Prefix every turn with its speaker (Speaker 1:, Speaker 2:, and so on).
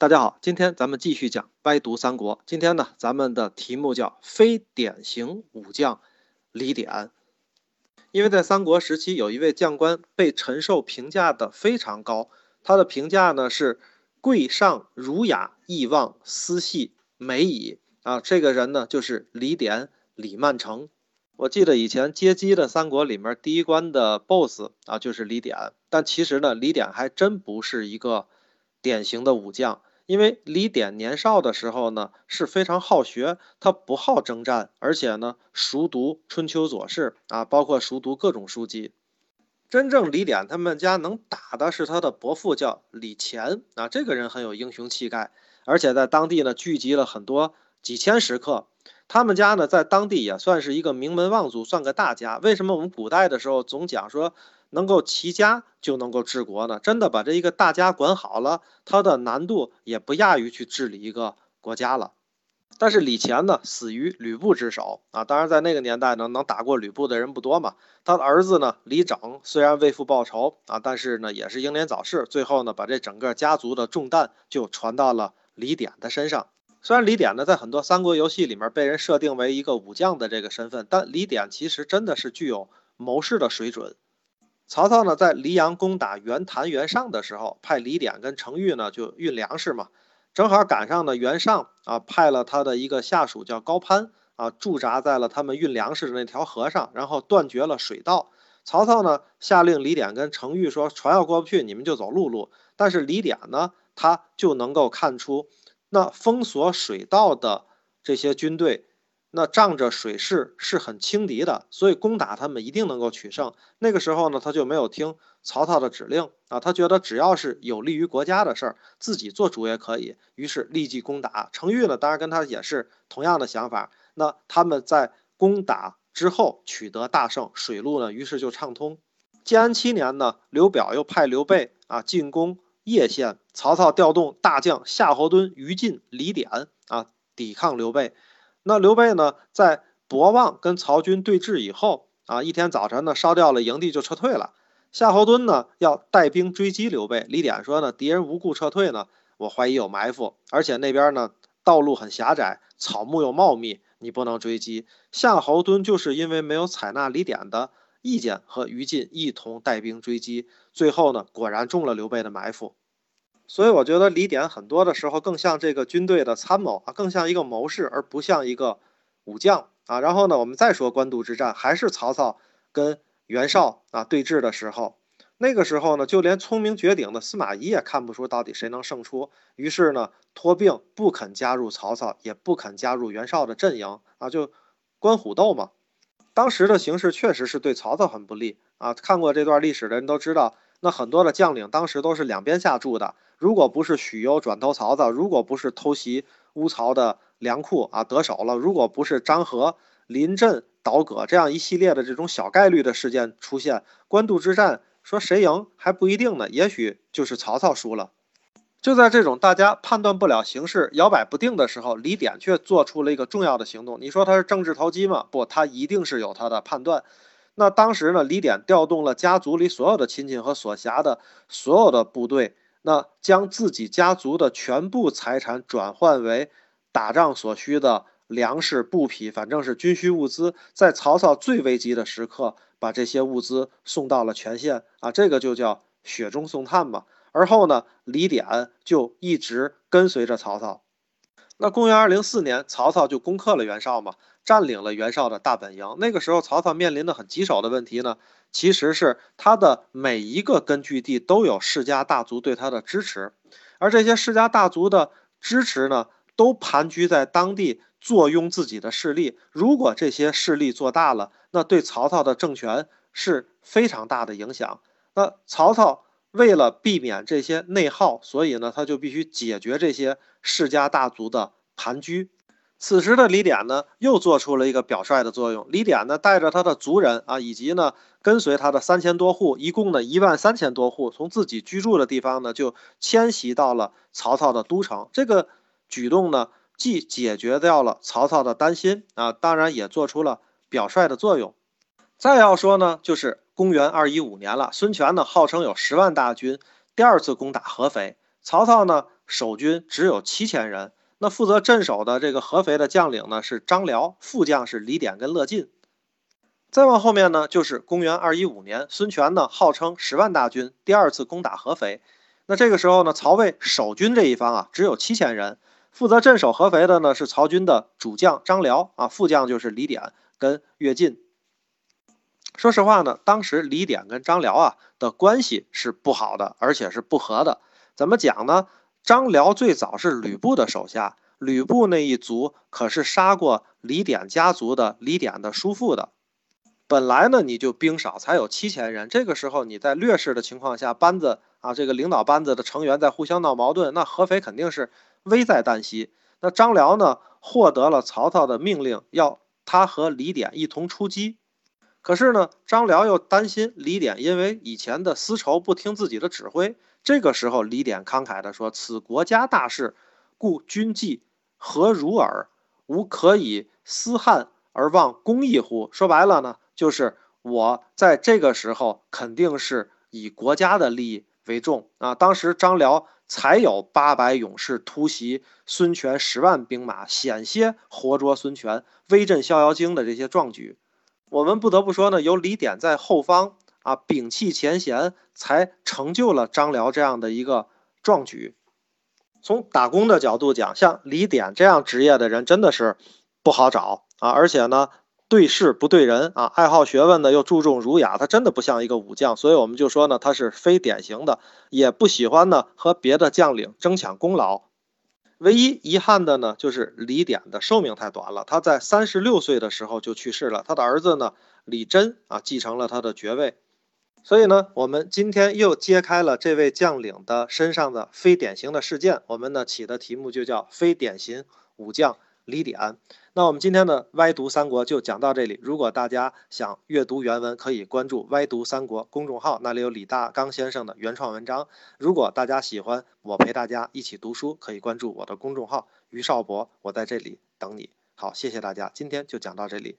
Speaker 1: 大家好，今天咱们继续讲歪读三国。今天呢，咱们的题目叫非典型武将李典。因为在三国时期，有一位将官被陈寿评价的非常高，他的评价呢是贵上儒雅，义望思细美矣啊。这个人呢就是李典李曼成。我记得以前街机的三国里面第一关的 BOSS 啊就是李典，但其实呢，李典还真不是一个典型的武将。因为李典年少的时候呢是非常好学，他不好征战，而且呢熟读春秋左氏啊，包括熟读各种书籍。真正李典他们家能打的是他的伯父叫李乾啊，这个人很有英雄气概，而且在当地呢聚集了很多几千食客。他们家呢在当地也算是一个名门望族，算个大家。为什么我们古代的时候总讲说？能够齐家就能够治国呢？真的把这一个大家管好了，他的难度也不亚于去治理一个国家了。但是李乾呢，死于吕布之手啊！当然，在那个年代呢，能打过吕布的人不多嘛。他的儿子呢，李整虽然为父报仇啊，但是呢，也是英年早逝。最后呢，把这整个家族的重担就传到了李典的身上。虽然李典呢，在很多三国游戏里面被人设定为一个武将的这个身份，但李典其实真的是具有谋士的水准。曹操呢，在黎阳攻打袁谭、袁尚的时候，派李典跟程昱呢就运粮食嘛，正好赶上呢袁尚啊派了他的一个下属叫高攀啊驻扎在了他们运粮食的那条河上，然后断绝了水道。曹操呢下令李典跟程昱说，船要过不去，你们就走陆路。但是李典呢，他就能够看出那封锁水道的这些军队。那仗着水势是很轻敌的，所以攻打他们一定能够取胜。那个时候呢，他就没有听曹操的指令啊，他觉得只要是有利于国家的事儿，自己做主也可以。于是立即攻打。程昱呢，当然跟他也是同样的想法。那他们在攻打之后取得大胜，水路呢，于是就畅通。建安七年呢，刘表又派刘备啊进攻叶县，曹操调动大将夏侯惇、于禁、李典啊抵抗刘备。那刘备呢，在博望跟曹军对峙以后啊，一天早晨呢，烧掉了营地就撤退了。夏侯惇呢，要带兵追击刘备。李典说呢，敌人无故撤退呢，我怀疑有埋伏，而且那边呢，道路很狭窄，草木又茂密，你不能追击。夏侯惇就是因为没有采纳李典的意见，和于禁一同带兵追击，最后呢，果然中了刘备的埋伏。所以我觉得李典很多的时候更像这个军队的参谋啊，更像一个谋士，而不像一个武将啊。然后呢，我们再说官渡之战，还是曹操跟袁绍啊对峙的时候，那个时候呢，就连聪明绝顶的司马懿也看不出到底谁能胜出，于是呢，托病不肯加入曹操，也不肯加入袁绍的阵营啊，就官虎斗嘛。当时的形势确实是对曹操很不利啊。看过这段历史的人都知道，那很多的将领当时都是两边下注的。如果不是许攸转投曹操，如果不是偷袭乌巢的粮库啊得手了，如果不是张合临阵倒戈这样一系列的这种小概率的事件出现，官渡之战说谁赢还不一定呢，也许就是曹操输了。就在这种大家判断不了形势、摇摆不定的时候，李典却做出了一个重要的行动。你说他是政治投机吗？不，他一定是有他的判断。那当时呢，李典调动了家族里所有的亲戚和所辖的所有的部队。那将自己家族的全部财产转换为打仗所需的粮食、布匹，反正是军需物资，在曹操最危急的时刻，把这些物资送到了全县啊，这个就叫雪中送炭嘛。而后呢，李典就一直跟随着曹操。那公元二零四年，曹操就攻克了袁绍嘛，占领了袁绍的大本营。那个时候，曹操面临的很棘手的问题呢。其实是他的每一个根据地都有世家大族对他的支持，而这些世家大族的支持呢，都盘踞在当地，坐拥自己的势力。如果这些势力做大了，那对曹操的政权是非常大的影响。那曹操为了避免这些内耗，所以呢，他就必须解决这些世家大族的盘踞。此时的李典呢，又做出了一个表率的作用。李典呢，带着他的族人啊，以及呢跟随他的三千多户，一共呢一万三千多户，从自己居住的地方呢，就迁徙到了曹操的都城。这个举动呢，既解决掉了曹操的担心啊，当然也做出了表率的作用。再要说呢，就是公元二一五年了，孙权呢号称有十万大军，第二次攻打合肥，曹操呢。守军只有七千人。那负责镇守的这个合肥的将领呢是张辽，副将是李典跟乐进。再往后面呢，就是公元二一五年，孙权呢号称十万大军第二次攻打合肥。那这个时候呢，曹魏守军这一方啊只有七千人，负责镇守合肥的呢是曹军的主将张辽啊，副将就是李典跟乐进。说实话呢，当时李典跟张辽啊的关系是不好的，而且是不和的。怎么讲呢？张辽最早是吕布的手下，吕布那一族可是杀过李典家族的李典的叔父的。本来呢，你就兵少，才有七千人。这个时候你在劣势的情况下，班子啊，这个领导班子的成员在互相闹矛盾，那合肥肯定是危在旦夕。那张辽呢，获得了曹操的命令，要他和李典一同出击。可是呢，张辽又担心李典因为以前的私仇不听自己的指挥。这个时候，李典慷慨地说：“此国家大事，故君计何如耳？吾可以思汉而忘公义乎？”说白了呢，就是我在这个时候肯定是以国家的利益为重啊。当时张辽才有八百勇士突袭孙权十万兵马，险些活捉孙权，威震逍遥津的这些壮举。我们不得不说呢，有李典在后方啊，摒弃前嫌，才成就了张辽这样的一个壮举。从打工的角度讲，像李典这样职业的人真的是不好找啊，而且呢，对事不对人啊，爱好学问的又注重儒雅，他真的不像一个武将。所以我们就说呢，他是非典型的，也不喜欢呢和别的将领争抢功劳。唯一遗憾的呢，就是李典的寿命太短了。他在三十六岁的时候就去世了。他的儿子呢，李真啊，继承了他的爵位。所以呢，我们今天又揭开了这位将领的身上的非典型的事件。我们呢起的题目就叫“非典型武将李典”。那我们今天的歪读三国就讲到这里。如果大家想阅读原文，可以关注“歪读三国”公众号，那里有李大刚先生的原创文章。如果大家喜欢我陪大家一起读书，可以关注我的公众号“于少博”，我在这里等你。好，谢谢大家，今天就讲到这里。